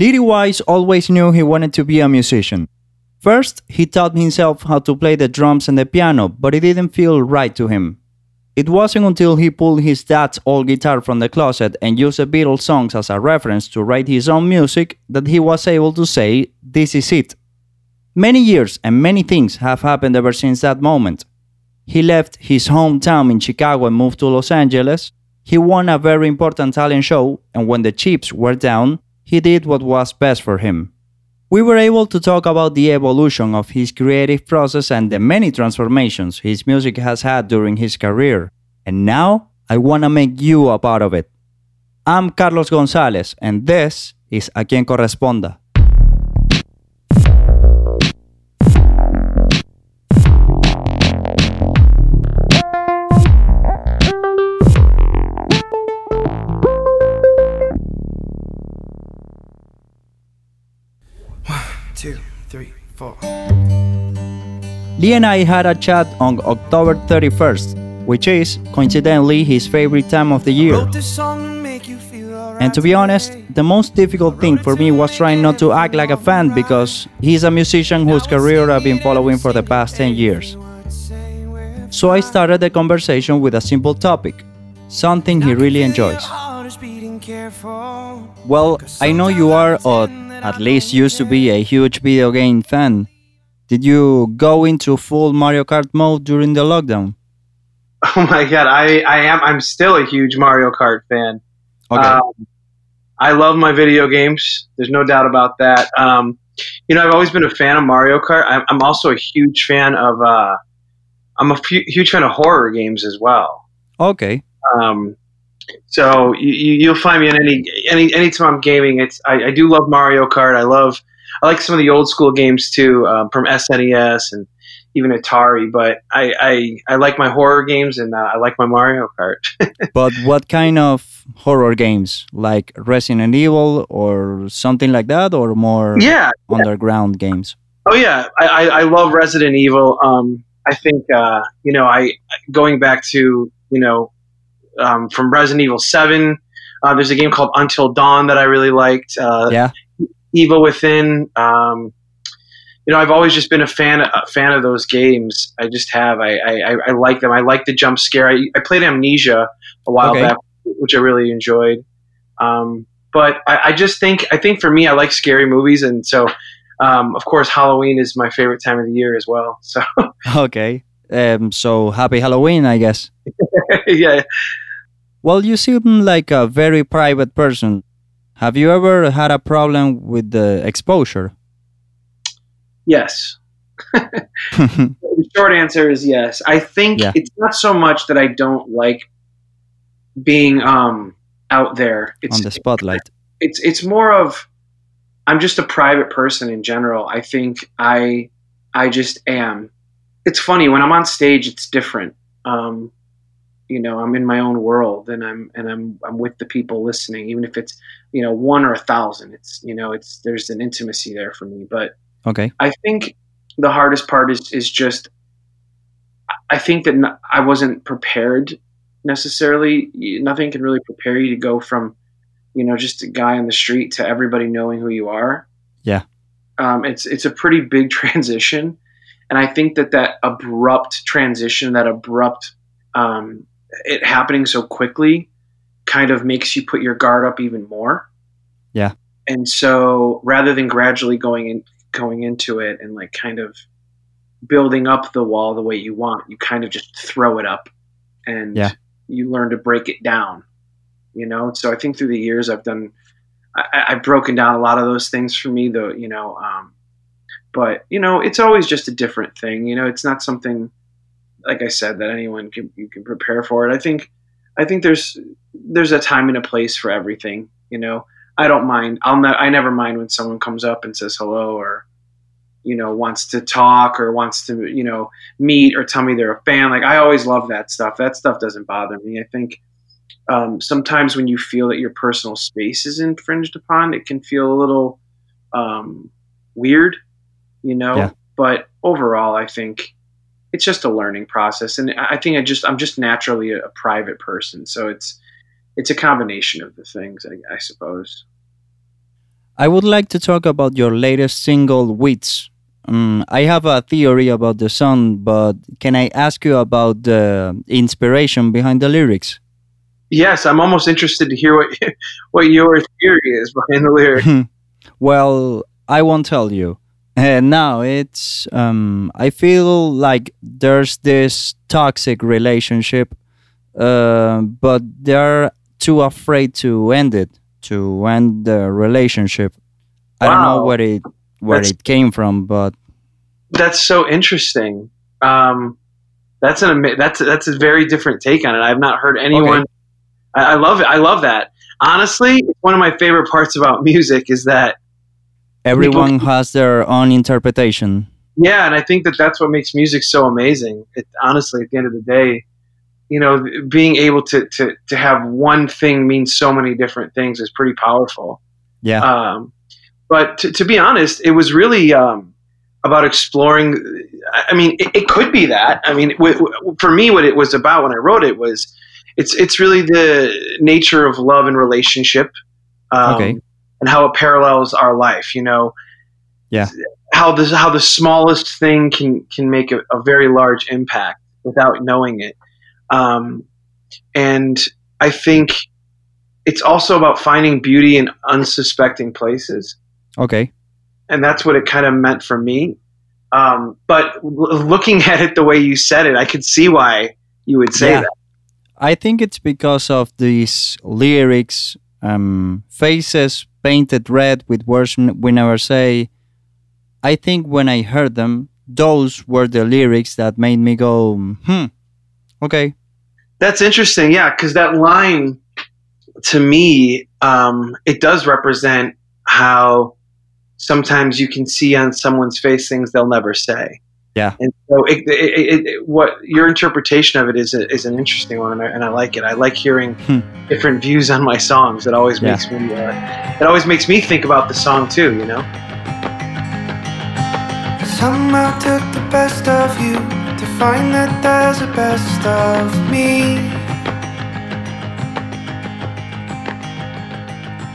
Lee DeWyze always knew he wanted to be a musician. First, he taught himself how to play the drums and the piano, but it didn't feel right to him. It wasn't until he pulled his dad's old guitar from the closet and used the Beatles songs as a reference to write his own music that he was able to say, This is it. Many years and many things have happened ever since that moment. He left his hometown in Chicago and moved to Los Angeles. He won a very important talent show, and when the chips were down, he did what was best for him. We were able to talk about the evolution of his creative process and the many transformations his music has had during his career. And now I want to make you a part of it. I'm Carlos Gonzalez, and this is A Quien Corresponda. Lee and I had a chat on October 31st, which is, coincidentally, his favorite time of the year. Wrote this song to make you feel alright And to be honest, the most difficult thing for me was trying not to act like a fan because he's a musician whose career I've been following for the past 10 years. So I started the conversation with a simple topic something he really enjoys. Well, I know you are, or at least used to be, a huge video game fan. Did you go into full Mario Kart mode during the lockdown? Oh my god, I, I am I'm still a huge Mario Kart fan. Okay. Um, I love my video games. There's no doubt about that. Um, you know, I've always been a fan of Mario Kart. I'm, I'm also a huge fan of. Uh, I'm a huge fan of horror games as well. okay. Um, so you, you'll find me in any any anytime I'm gaming. It's I, I do love Mario Kart. I love I like some of the old school games too um, from SNES and even Atari. But I I, I like my horror games and uh, I like my Mario Kart. But what kind of horror games? Like Resident Evil or something like that, or more yeah, underground games? Oh yeah, I, I, I love Resident Evil. Um, I think uh, you know I going back to you know um, from Resident Evil Seven. Uh, there's a game called Until Dawn that I really liked. Uh, Yeah. Evil Within. Um, you know, I've always just been a fan a fan of those games. I just have. I I, I- like them. I like the jump scare. I, I played Amnesia a while Okay. back, which I really enjoyed. Um, but I, I just think I think for me, I like scary movies, and so um, of course Halloween is my favorite time of the year as well. So Okay. Um, so happy Halloween, I guess. yeah, Well, you seem like a very private person. Have you ever had a problem with the exposure? yes. The short answer is yes. I think Yeah. it's not so much that I don't like being um, out there. It's on the spotlight. it's it's more of I'm just a private person in general. I think I I just am. It's funny when I'm on stage. It's different. Um, you know, I'm in my own world, and I'm and I'm I'm with the people listening, even if it's you know one or a thousand. It's you know it's there's an intimacy there for me. But Okay. I think the hardest part is is just I think that I wasn't prepared necessarily. Nothing can really prepare you to go from you know just a guy on the street to everybody knowing who you are. Yeah. um, it's it's a pretty big transition, and I think that that abrupt transition, that abrupt um, it happening so quickly, kind of makes you put your guard up even more. Yeah. and so rather than gradually going in going into it and like kind of building up the wall the way you want you kind of just throw it up and Yeah. you learn to break it down you know so i think through the years i've done I, i've broken down a lot of those things for me though you know um, but you know it's always just a different thing you know it's not something like i said that anyone can you can prepare for it i think i think there's there's a time and a place for everything you know? I don't mind i'll ne- i never mind when someone comes up and says hello or you know wants to talk or wants to you know meet or tell me they're a fan like i always love that stuff. That stuff doesn't bother me. I think um, sometimes when you feel that your personal space is infringed upon it can feel a little um, weird you know? Yeah. but overall i think it's just a learning process and i think i just i'm just naturally a, a private person so it's it's a combination of the things i, I suppose I would like to talk about your latest single, Weeds. Um, I have a theory about the song, but can I ask you about the inspiration behind the lyrics? Yes, I'm almost interested to hear what what your theory is behind the lyric. well, I won't tell you. And now it's um, I feel like there's this toxic relationship, uh, but they're too afraid to end it, to end the relationship. I don't know where it where That's- it came from, but That's so interesting. Um, that's an ama- that's that's a very different take on it. I've not heard anyone. I, I love it. I love that. Honestly, one of my favorite parts about music is that everyone has their own interpretation. yeah, and I think that that's what makes music so amazing. It, honestly, at the end of the day, you know, being able to to to have one thing mean so many different things is pretty powerful. Yeah. Um, but to, to be honest, it was really um, about exploring. I I mean, it, it could be that. I mean, w- w- for me, what it was about when I wrote it was, it's it's really the nature of love and relationship, um, Okay. And how it parallels our life. You know, Yeah. how the how the smallest thing can can make a, a very large impact without knowing it, um, and I think it's also about finding beauty in unsuspecting places Okay. and that's what it kind of meant for me. Um, but l- looking at it the way you said it, I could see why you would say Yeah. that. I think it's because of these lyrics, um, faces painted red with words we never say. I think when I heard them, those were the lyrics that made me go, hmm, okay. That's interesting, yeah, because that line to me, um, it does represent how sometimes you can see on someone's face things they'll never say. Yeah. and so it, it, it, it, what your interpretation of it is a, is an interesting one, and I, and I like it. I like hearing Hmm. different views on my songs. It always Yeah. makes me uh, it always makes me think about the song too. You know. Somehow took the best of you to find that there's a best of me.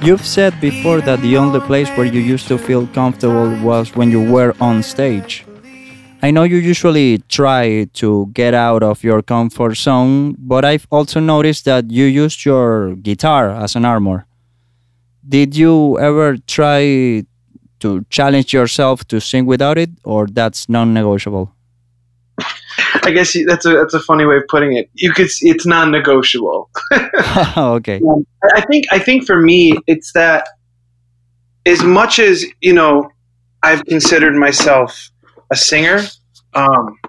You've said before that the only place where you used to feel comfortable was when you were on stage. I know you usually try to get out of your comfort zone, but I've also noticed that you used your guitar as an armor. Did you ever try to challenge yourself to sing without it, or that's non negotiable? I guess that's a that's a funny way of putting it. You could it's non-negotiable. okay. Um, I think I think for me it's that as much as you know I've considered myself a singer, um,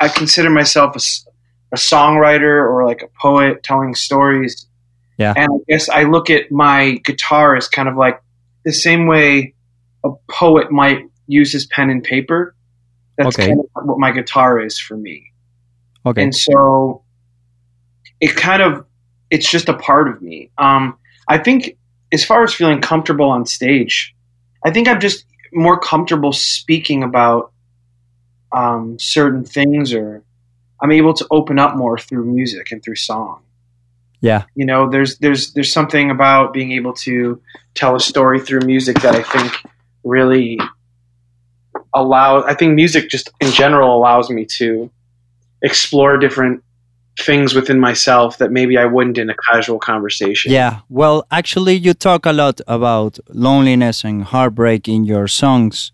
I consider myself a songwriter or like a poet telling stories. Yeah. And I guess I look at my guitar as kind of like the same way a poet might use his pen and paper. That's Okay. kind of what my guitar is for me. Okay. And so it kind of it's just a part of me. Um, I think as far as feeling comfortable on stage, I think I'm just more comfortable speaking about um, certain things, or I'm able to open up more through music and through song. Yeah. You know, there's there's there's something about being able to tell a story through music that I think really allows I think music just in general allows me to explore different things within myself that maybe I wouldn't in a casual conversation. Yeah, well, actually, you talk a lot about loneliness and heartbreak in your songs.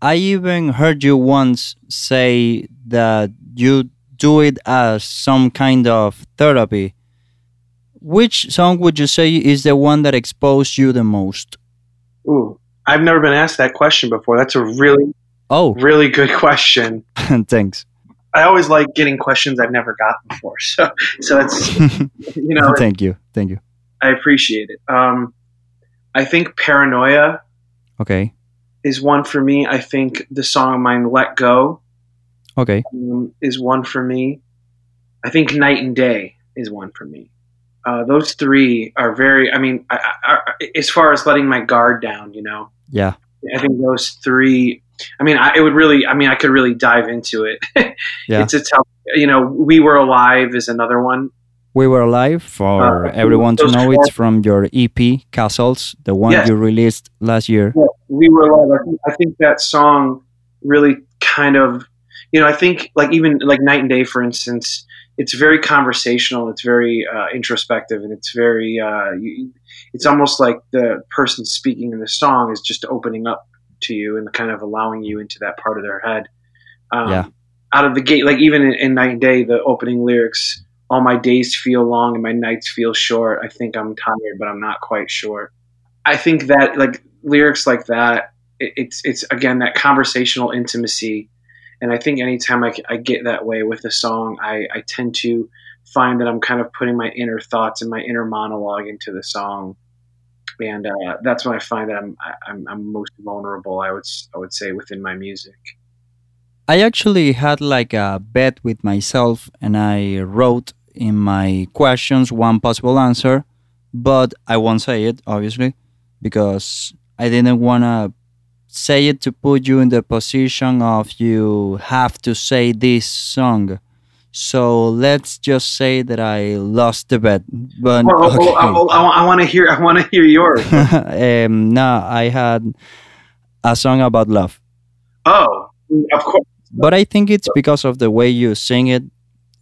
I even heard you once say that you do it as some kind of therapy. Which song would you say is the one that exposed you the most? Ooh, I've never been asked that question before. That's a really, Oh, really good question. thanks. I always like getting questions I've never gotten before. So, so it's you know, Thank you. Thank you. I appreciate it. Um, I think paranoia Okay. is one for me. I think the song of mine, "Let Go," Okay. um, is one for me. I think "Night and Day" is one for me. Uh, those three are very. I mean, I, I, I, as far as letting my guard down, you know, Yeah. I think those three. I mean, I, it would really. I mean, I could really dive into it. Yeah. It's a tough. You know, "We Were Alive" is another one. We Were Alive, for Uh, everyone to know, it's from your EP, Castles, the one Yes. you released last year. Yeah, we were alive. I think, I think that song really kind of, you know, I think like even like Night and Day, for instance, it's very conversational. It's very uh, introspective, and it's very. Uh, you, it's almost like the person speaking in the song is just opening up to you and kind of allowing you into that part of their head. Um, Yeah. Out of the gate, like even in, in Night and Day, the opening lyrics. All my days feel long and my nights feel short. I think I'm tired, but I'm not quite sure. I think that like lyrics like that, it, it's it's again that conversational intimacy, and I think anytime I, I get that way with a song, I, I tend to find that I'm kind of putting my inner thoughts and my inner monologue into the song, and uh, that's when I find that I'm, I'm I'm most vulnerable. I would I would say within my music. I actually had like a bet with myself and I wrote in my questions one possible answer, but I won't say it, obviously, because I didn't want to say it to put you in the position of you have to say this song. So let's just say that I lost the bet. But oh, okay. oh, oh, I, want to hear I want to hear yours. um, no, I had a song about love. oh, of course. but I think it's because of the way you sing it.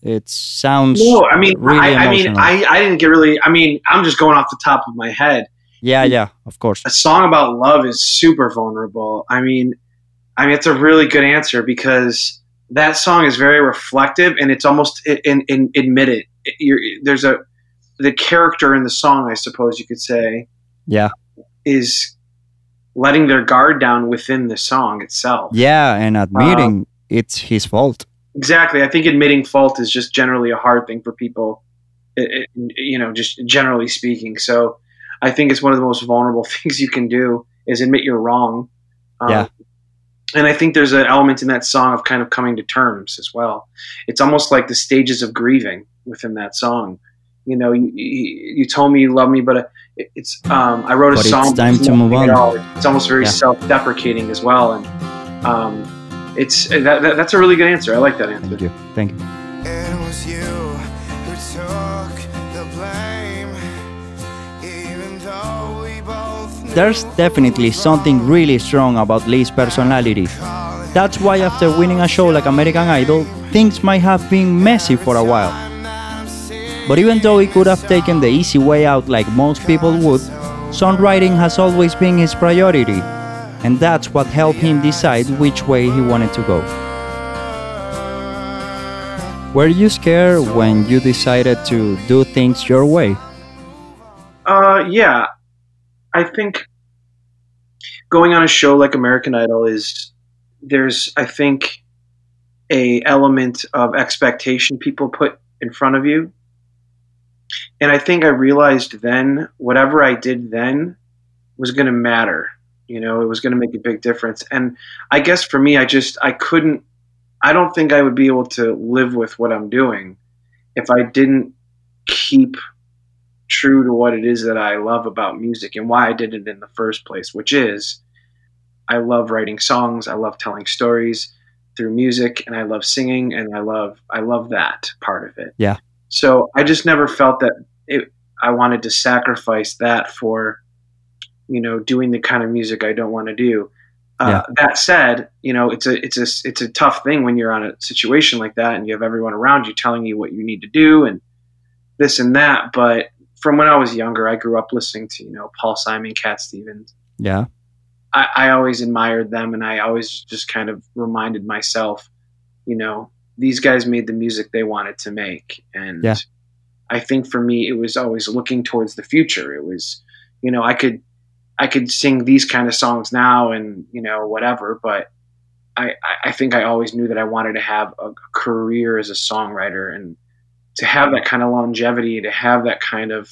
It sounds No, I mean, really I, I mean. I, I didn't get really. I mean, I'm just going off the top of my head. yeah, yeah, of course. a song about love is super vulnerable. I mean, I mean, it's a really good answer because that song is very reflective and it's almost in, in, admit it. You're, there's a the character in the song, I suppose you could say, Yeah, is letting their guard down within the song itself. yeah, and admitting it's his fault. Exactly. I think admitting fault is just generally a hard thing for people, it, it- you know, just generally speaking. So I think it's one of the most vulnerable things you can do is admit you're wrong. Um, Yeah. And I think there's an element in that song of kind of coming to terms as well. It's almost like the stages of grieving within that song. You know, you, you, you told me you love me, but uh, it's um, I wrote a But it's song. time to move on. all. It's almost very Yeah. self-deprecating as well, and um, it's that, that, that's a really good answer. I like that answer. Thank you, thank you. There's definitely something really strong about Lee's personality. That's why after winning a show like American Idol, things might have been messy for a while. But even though he could have taken the easy way out like most people would, songwriting has always been his priority, and that's what helped him decide which way he wanted to go. Were you scared when you decided to do things your way? Uh, yeah, I think going on a show like American Idol is there's I think a element of expectation people put in front of you, and I think I realized then whatever I did then was going to matter. You know, it was going to make a big difference, and I guess for me, I just I couldn't. I don't think I would be able to live with what I'm doing if I didn't keep true to what it is that I love about music and why I did it in the first place, which is I love writing songs, I love telling stories through music, and I love singing, and I love I love that part of it. Yeah. So I just never felt that it, I wanted to sacrifice that for, you know, doing the kind of music I don't want to do. Uh, That said, you know, it's a it's a it's a tough thing when you're on a situation like that, and you have everyone around you telling you what you need to do and this and that. But from when I was younger, I grew up listening to you know Paul Simon, Cat Stevens. Yeah, I, I always admired them, and I always just kind of reminded myself, you know, these guys made the music they wanted to make, and Yeah. I think for me, it was always looking towards the future. It was, you know, I could I could sing these kind of songs now, and you know, whatever, but. I, I- I think I always knew that I wanted to have a career as a songwriter and to have that kind of longevity, to have that kind of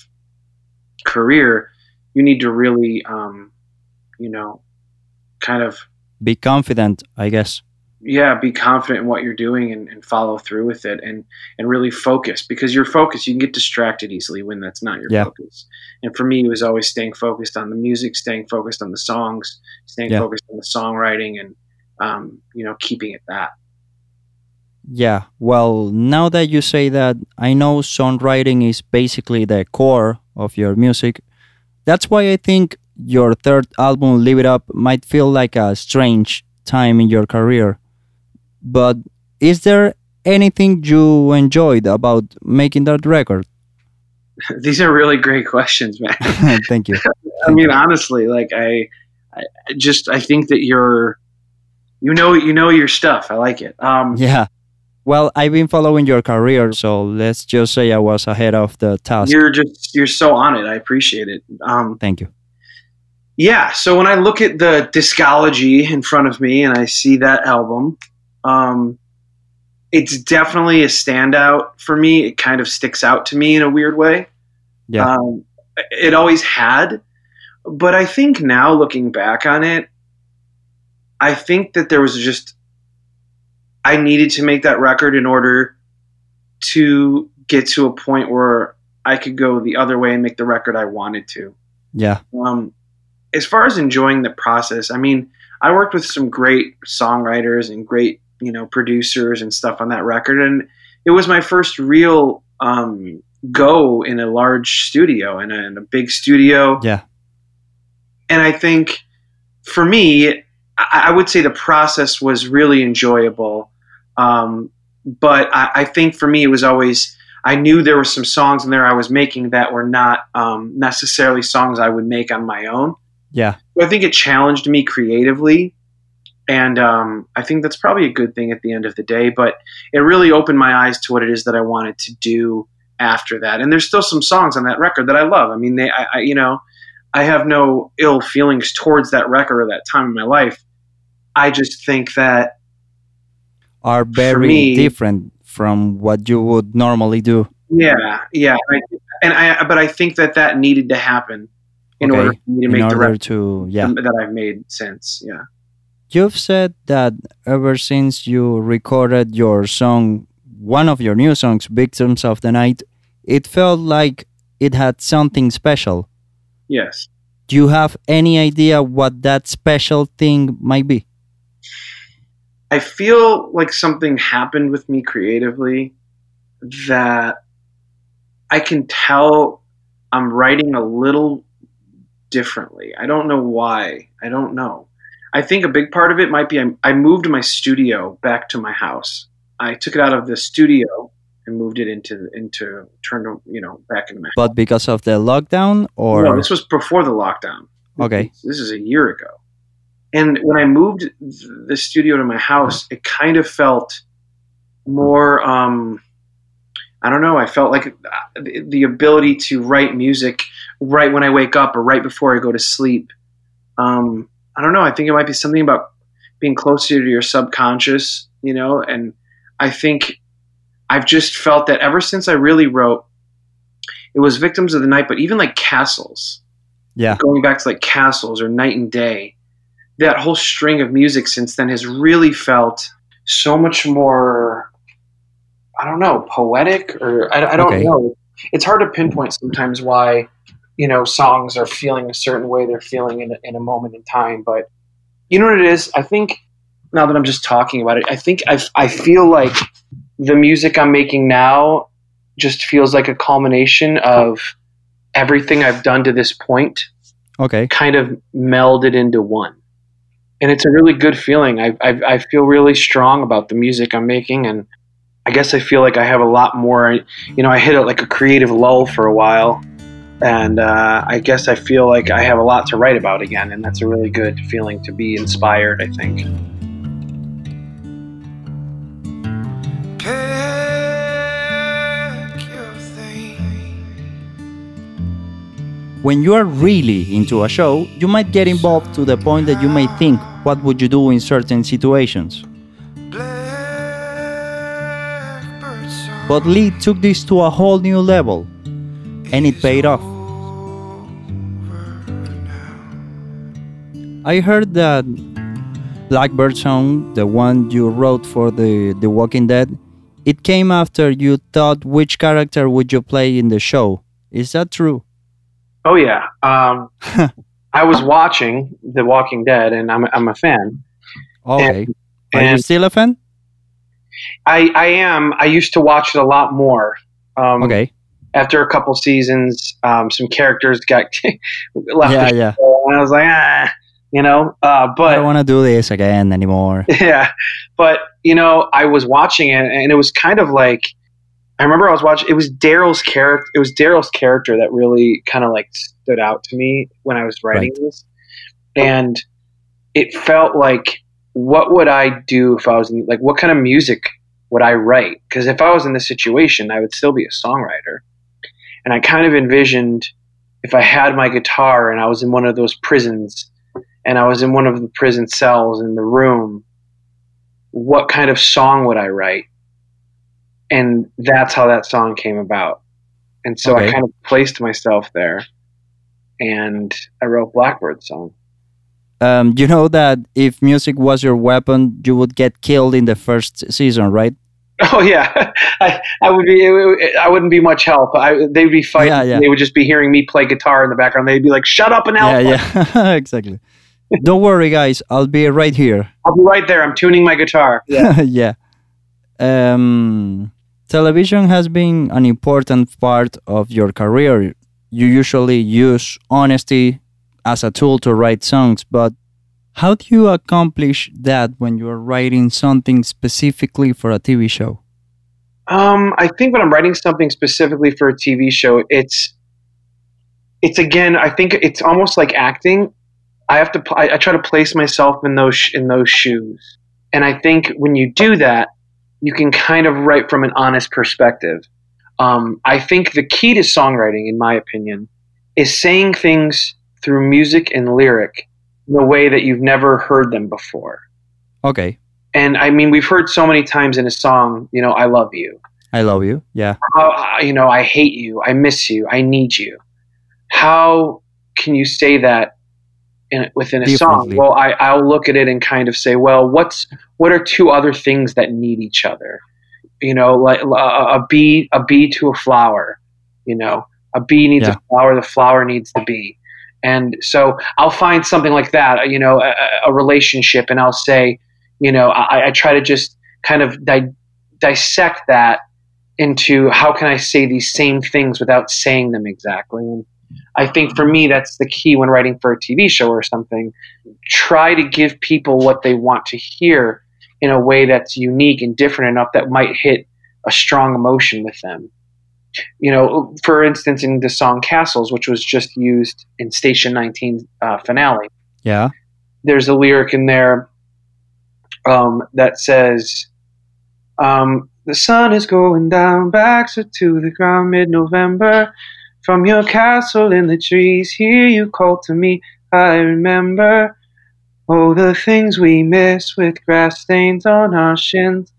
career, you need to really, um, you know, kind of, be confident, I guess. yeah, be confident in what you're doing and, and follow through with it and, and really focus because you're focused. You can get distracted easily when that's not your Yeah. focus. And for me, it was always staying focused on the music, staying focused on the songs, staying Yeah. focused on the songwriting and, um, you know, keeping it that. Yeah, well, now that you say that, I know songwriting is basically the core of your music. That's why I think your third album, Live It Up, might feel like a strange time in your career. But is there anything you enjoyed about making that record? These are really great questions, man. Thank you. I mean, honestly, like I, I I just I think that you're, you know, you know your stuff. I like it. Um, Yeah. Well, I've been following your career, so let's just say I was ahead of the task. You're just you're so on it. I appreciate it. Um, Thank you. yeah. So when I look at the discology in front of me and I see that album, um, it's definitely a standout for me. It kind of sticks out to me in a weird way. Yeah. Um, it always had, but I think now looking back on it, I think that there was just I needed to make that record in order to get to a point where I could go the other way and make the record I wanted to. Yeah. Um, as far as enjoying the process, I mean, I worked with some great songwriters and great, you know, producers and stuff on that record, and it was my first real um, go in a large studio in a, in a big studio. Yeah. And I think for me, I, I would say the process was really enjoyable. Um, but I, I think for me, it was always I knew there were some songs in there I was making that were not um, necessarily songs I would make on my own. Yeah. So I think it challenged me creatively, and um, I think that's probably a good thing at the end of the day. But it really opened my eyes to what it is that I wanted to do after that. And there's still some songs on that record that I love. I mean, they, I, I you know, I have no ill feelings towards that record or that time in my life. I just think that Are very me- different from what you would normally do. Yeah, yeah, I, and I, but I think that that needed to happen in Okay, order for me to in make the record to yeah. that I've made since. Yeah, You've said that ever since you recorded your song, one of your new songs, Victims of the Night, it felt like it had something special. yes. Do you have any idea what that special thing might be? I feel like something happened with me creatively that I can tell I'm writing a little differently. I don't know why. I don't know. I think a big part of it might be I, I moved my studio back to my house. I took it out of the studio and moved it into into turned you know back into my But because of the lockdown or no, this was before the lockdown. Okay. This is a year ago. And when I moved the studio to my house, it kind of felt more, um, I don't know, I felt like uh, the, the ability to write music right when I wake up or right before I go to sleep. Um, I don't know, I think it might be something about being closer to your subconscious, you know, and I think I've just felt that ever since I really wrote, it was Victims of the Night, but even like Castles yeah. going back to like castles or night and day that whole string of music since then has really felt so much more i don't know poetic or i, I don't Okay. know it's hard to pinpoint sometimes why you know songs are feeling a certain way they're feeling in a, in a moment in time but you know what it is i think now that i'm just talking about it i think i, I feel like the music i'm making now just feels like a culmination of everything i've done to this point Okay. kind of melded into one. And it's a really good feeling. I, I, I feel really strong about the music I'm making, and I guess I feel like I have a lot more. You know, I hit it like a creative lull for a while, and uh, I guess I feel like I have a lot to write about again, and that's a really good feeling to be inspired. I think. When you are really into a show, you might get involved to the point that you may think, what would you do in certain situations? But Lee took this to a whole new level, and it paid off. I heard that Blackbird song, the one you wrote for the The Walking Dead, it came after you thought which character would you play in the show. Is that true? Oh yeah, um, I was watching The Walking Dead, and I'm I'm a fan. Okay. Are you still a fan? I I am. I used to watch it a lot more. Um, Okay. After a couple seasons, um, some characters got left. Yeah, yeah. and I was like, ah, you know. Uh, I don't want to do this again anymore. yeah, but you know, I was watching it, and it was kind of like I remember I was watching. It was Daryl's character. It was Daryl's character that really kind of like stood out to me when I was writing this, oh. and it felt like what would I do if I was in, like what kind of music would I write? Because if I was in this situation, I would still be a songwriter, and I kind of envisioned if I had my guitar and I was in one of those prisons and I was in one of the prison cells in the room, what kind of song would I write? And that's how that song came about. And so Okay. I kind of placed myself there and I wrote Blackbird song. Um, you know that if music was your weapon, you would get killed in the first season, right? Oh yeah, I, I would be. I wouldn't be much help. I, they'd be fighting. Yeah, yeah. They would just be hearing me play guitar in the background. They'd be like, "Shut up and help!" Yeah, yeah, exactly. Don't worry, guys. I'll be right here. I'll be right there. I'm tuning my guitar. Yeah. yeah. Um, television has been an important part of your career. You usually use honesty as a tool to write songs, but how do you accomplish that when you're writing something specifically for a TV show? Um, I think when I'm writing something specifically for a TV show, it's it's again. I think it's almost like acting. I have to. I, I try to place myself in those in those shoes, and I think when you do that, you can kind of write from an honest perspective. Um, I think the key to songwriting, in my opinion, is saying things through music and lyric in a way that you've never heard them before. Okay, And I mean, we've heard so many times in a song, you know, "I love you." I love you. Yeah. how uh, you know I hate you, I miss you, I need you. How can you say that in, within a song? Well, I, I'll look at it and kind of say, well, what's what are two other things that need each other? You know, like a, a bee, a bee to a flower. You know, a bee needs Yeah. a flower, the flower needs the bee. And so I'll find something like that, uh, you know, a, a relationship, and I'll say, you know, I, I try to just kind of di- dissect that into how can I say these same things without saying them exactly. I think for me, that's the key when writing for a TV show or something. Try to give people what they want to hear in a way that's unique and different enough that might hit a strong emotion with them. You know, for instance, in the song Castles, which was just used in Station 19 uh, finale, Yeah. there's a lyric in there um, that says, um, "The sun is going down, backs are to the ground, mid-November. From your castle in the trees, hear you call to me. I remember, all the things we miss with grass stains on our shins."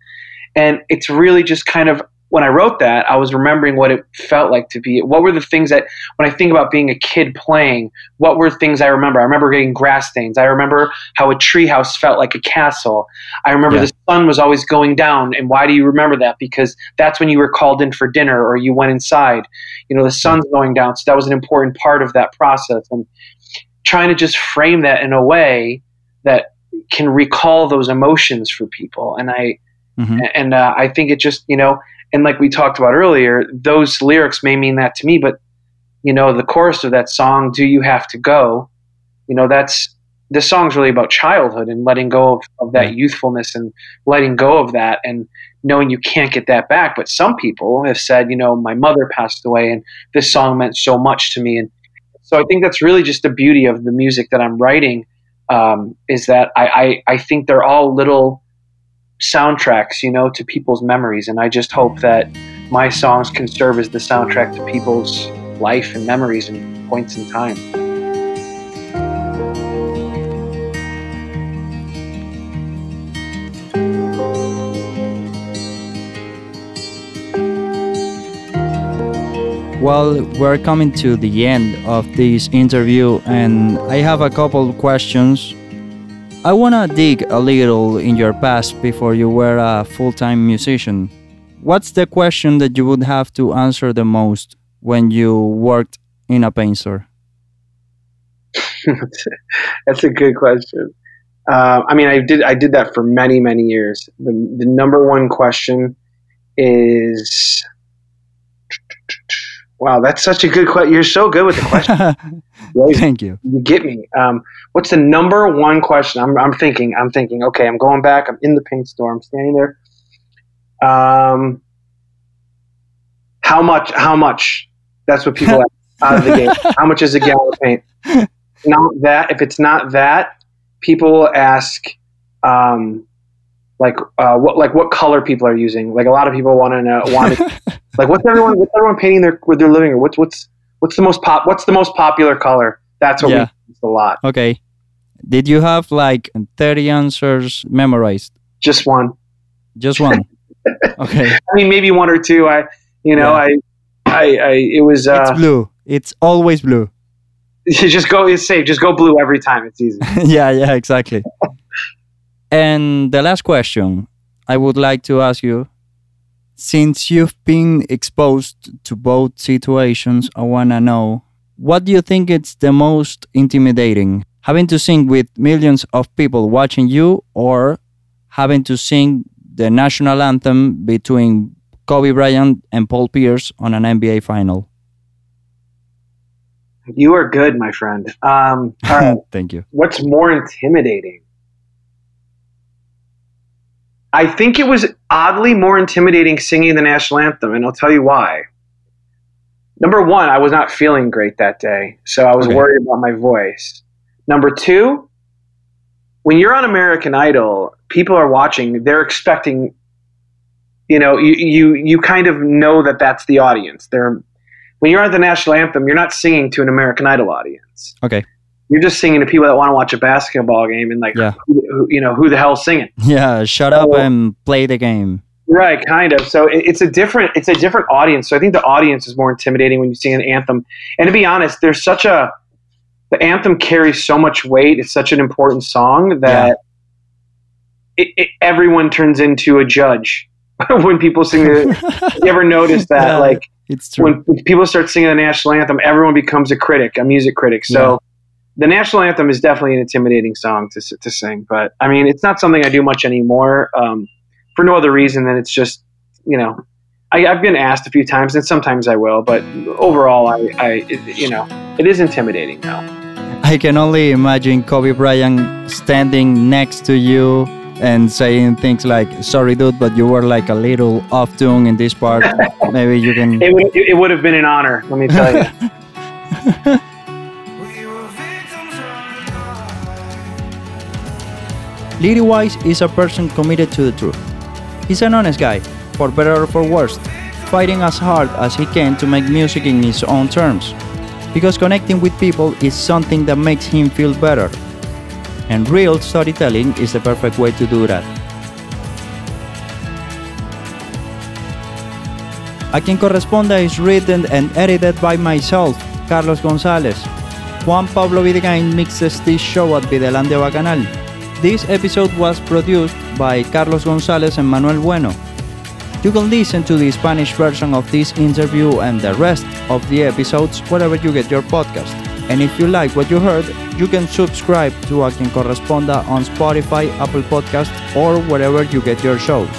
And it's really just kind of when I wrote that, I was remembering what it felt like to be. What were the things that, when I think about being a kid playing, what were things I remember? I remember getting grass stains. I remember how a treehouse felt like a castle. I remember Yeah. the sun was always going down. And why do you remember that? Because that's when you were called in for dinner or you went inside. You know, the sun's going down. So that was an important part of that process. And trying to just frame that in a way that can recall those emotions for people. And I, Mhm. and uh, I think it just, you know, and like we talked about earlier, those lyrics may mean that to me, but you know, the chorus of that song, "Do You Have to Go," you know, that's the song's really about childhood and letting go of, of that Yeah. youthfulness and letting go of that and knowing you can't get that back. But some people have said, you know, my mother passed away and this song meant so much to me. And so I think that's really just the beauty of the music that I'm writing um, is that I, I, I think they're all little soundtracks, you know, to people's memories. And I just hope that my songs can serve as the soundtrack to people's life and memories and points in time. Well, we're coming to the end of this interview, and I have a couple questions. I want to dig a little in your past before you were a full time musician. What's the question that you would have to answer the most when you worked in a paint store? That's a good question. Uh, I mean, I did I did that for many many years. The the number one question is, wow, that's such a good question. You're so good with the question. Thank you. You get me. Um, what's the number one question? I'm, I'm thinking. I'm thinking. Okay, I'm going back. I'm in the paint store. I'm standing there. Um, how much? How much? That's what people ask out of the game. How much is a gallon of paint? Not that. If it's not that, people will ask, um, like uh, what like what color people are using. Like a lot of people want to know. Want like what's everyone what's everyone painting their with their living room? What's what's what's the most pop? What's the most popular color? That's what Yeah. we use a lot. Okay. Did you have like 30 answers memorized? Just one. Just one. Okay. I mean, maybe one or two. I, you know, Yeah. I, I, I, it was, It's uh, blue. It's always blue. just go, it's safe. Just go blue every time. It's easy. yeah, yeah, exactly. and the last question I would like to ask you since you've been exposed to both situations, I want to know what do you think it's the most intimidating? Having to sing with millions of people watching you or having to sing the national anthem between Kobe Bryant and Paul Pierce on an NBA final? You are good, my friend. Um, right. Thank you. What's more intimidating? I think it was oddly more intimidating singing the national anthem, and I'll tell you why. Number one, I was not feeling great that day, so I was Okay. worried about my voice. Number two, when you're on American Idol, people are watching, they're expecting, you know, you, you, you kind of know that that's the audience. They're, when you're at the national anthem, you're not singing to an American Idol audience Okay. You're just singing to people that want to watch a basketball game and like Yeah. who, you know who the hell's singing Yeah, shut up Oh. and play the game. right kind of so it, it's a different it's a different audience so i think the audience is more intimidating when you sing an anthem and to be honest there's such a the anthem carries so much weight it's such an important song that it, it, everyone turns into a judge when people sing the you ever notice that Yeah. like It's true. when, people start singing the national anthem, everyone becomes a critic, a music critic. So Yeah. The national anthem is definitely an intimidating song to, to sing. But I mean, it's not something I do much anymore um, for no other reason than it's just, you know, I, I've been asked a few times and sometimes I will, but overall, I, I it, you know, it is intimidating now. I can only imagine Kobe Bryant standing next to you and saying things like, "Sorry, dude, but you were like a little off tune in this part. Maybe you can." It would, it would have been an honor, let me tell you. Lee DeWyze is a person committed to the truth. He's an honest guy, for better or for worse, fighting as hard as he can to make music in his own terms. Because connecting with people is something that makes him feel better. And real storytelling is the perfect way to do that. A quien corresponda is written and edited by myself, Carlos Gonzalez. Juan Pablo Videgain mixes this show at Videlandia Bacanal. This episode was produced by Carlos Gonzalez and Manuel Bueno. You can listen to the Spanish version of this interview and the rest of the episodes wherever you get your podcast. And if you like what you heard, you can subscribe to A Quien Corresponda on Spotify, Apple Podcast, or wherever you get your shows.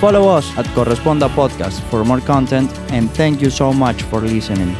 Follow us at Corresponda Podcast for more content, and thank you so much for listening.